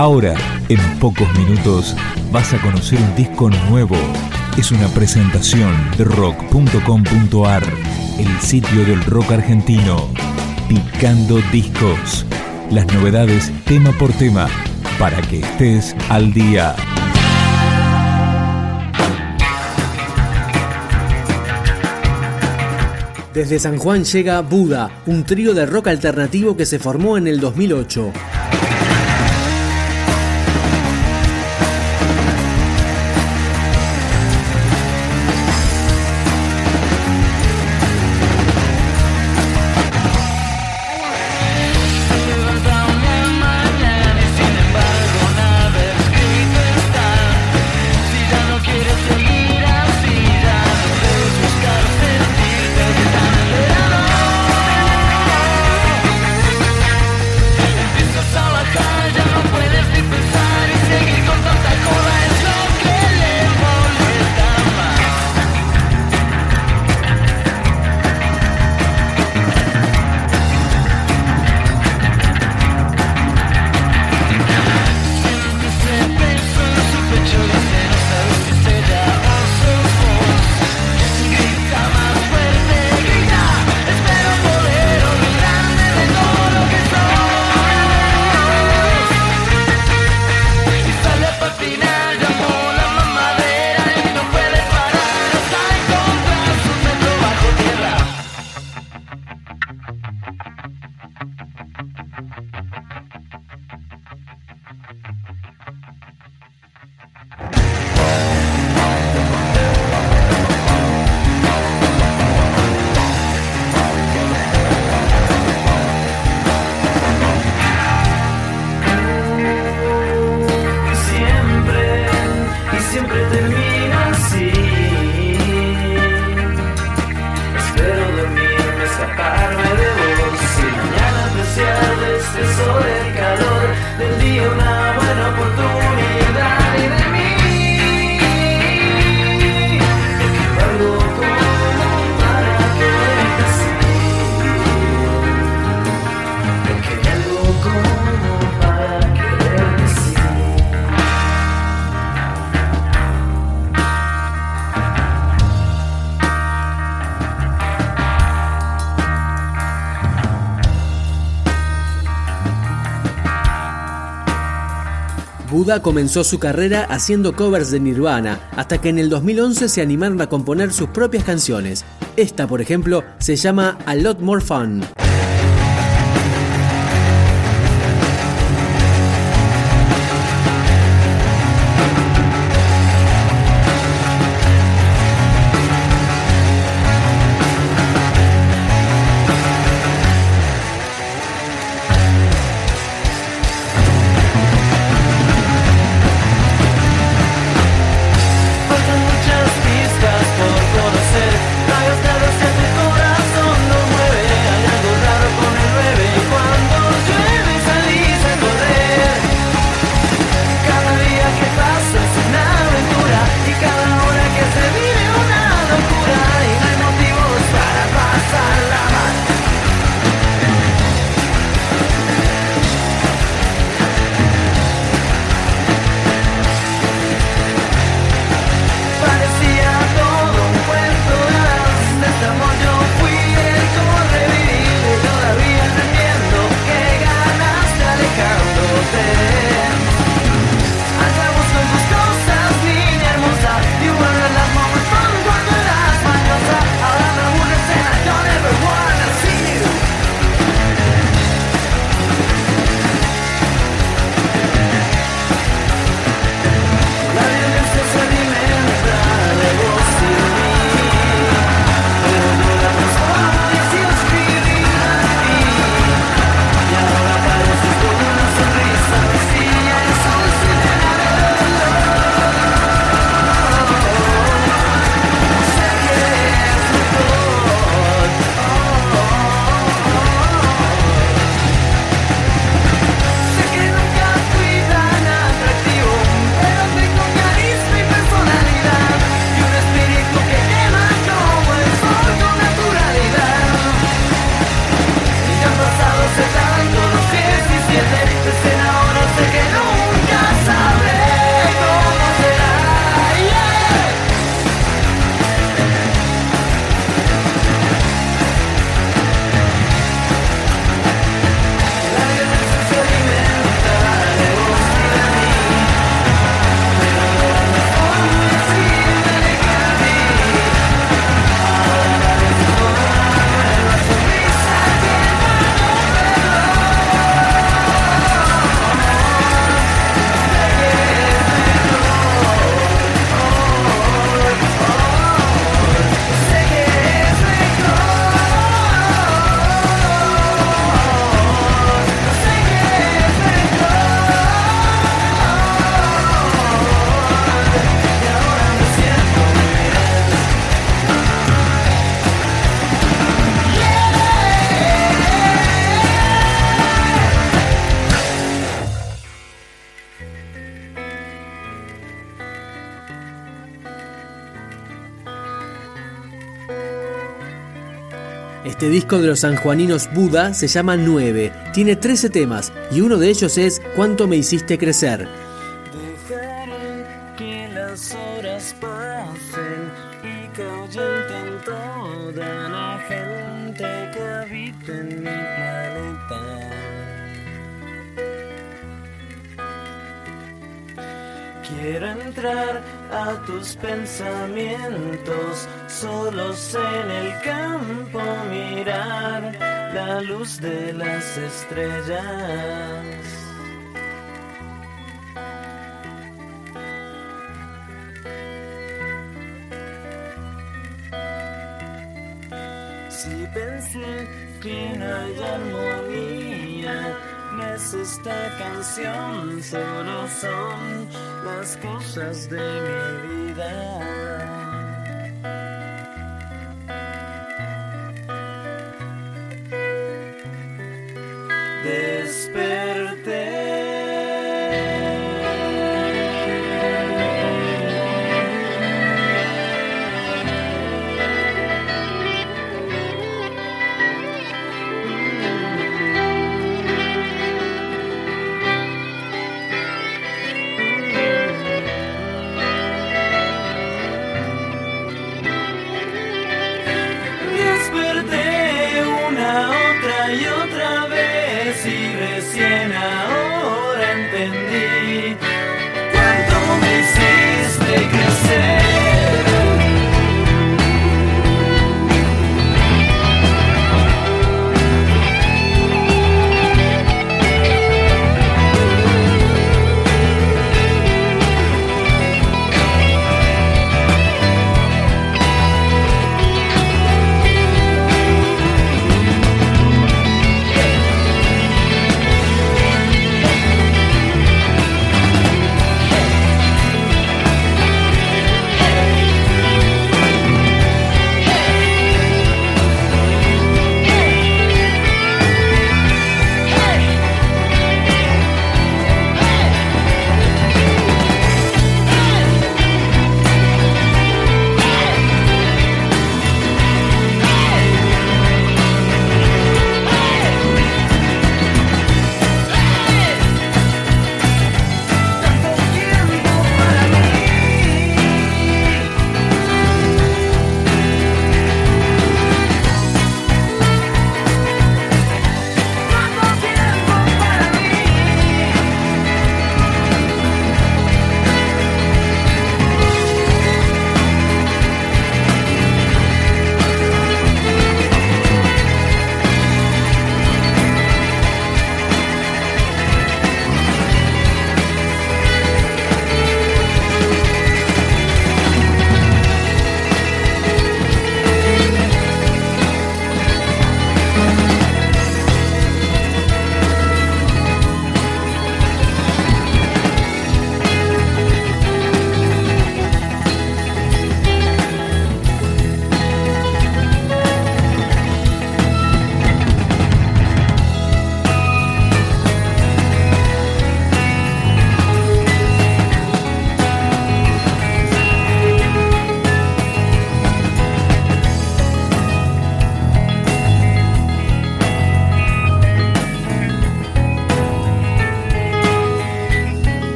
Ahora, en pocos minutos, vas a conocer un disco nuevo. Es una presentación de rock.com.ar, el sitio del rock argentino. Picando discos. Las novedades tema por tema, para que estés al día. Desde San Juan llega Buda, un trío de rock alternativo que se formó en el 2008. Buda comenzó su carrera haciendo covers de Nirvana, hasta que en el 2011 se animaron a componer sus propias canciones. Esta, por ejemplo, se llama A Lot More Fun. Este disco de los sanjuaninos Buda se llama 9, tiene 13 temas y uno de ellos es Cuánto me hiciste crecer. Quiero entrar a tus pensamientos, solos en el campo mirar la luz de las estrellas. Si pensé que no hay no es esta canción, solo son las cosas de mi vida.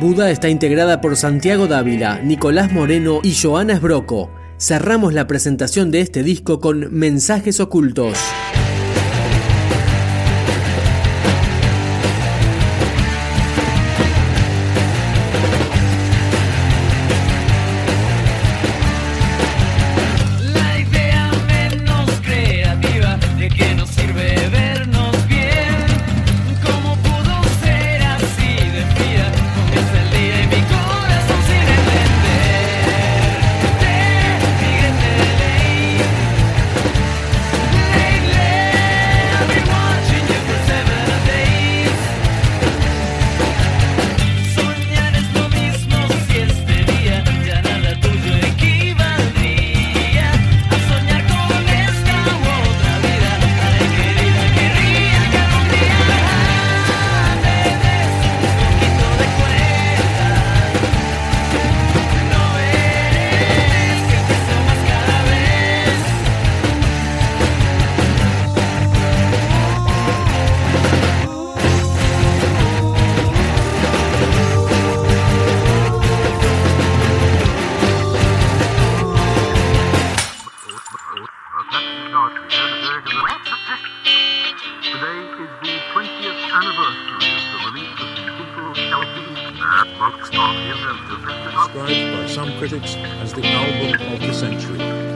Buda está integrada por Santiago Dávila, Nicolás Moreno y Joana Esbroco. Cerramos la presentación de este disco con Mensajes Ocultos. Today is the 20th anniversary of the release of the simple LP described by some critics as the album of the century.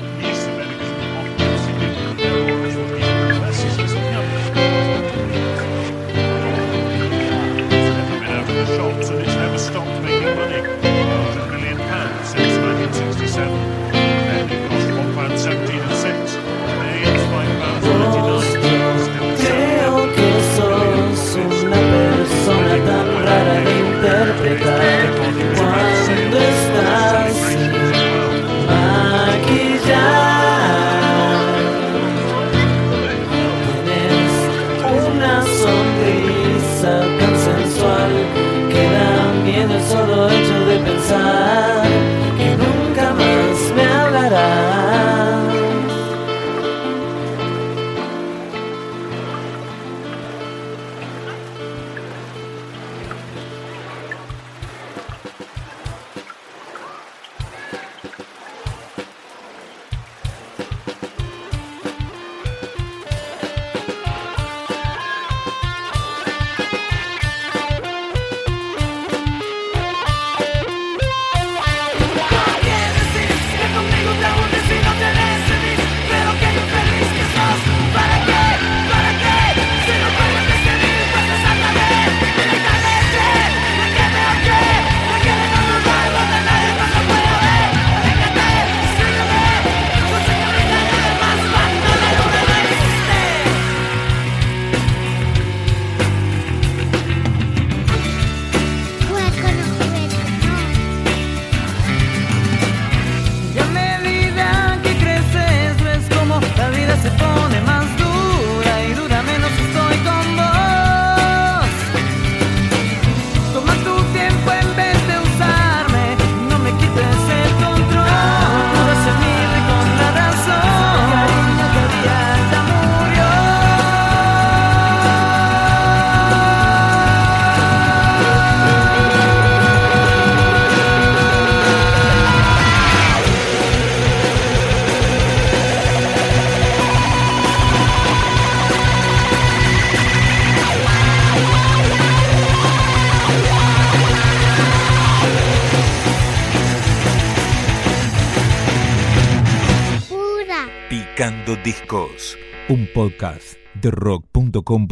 Picando Discos, un podcast de rock.com.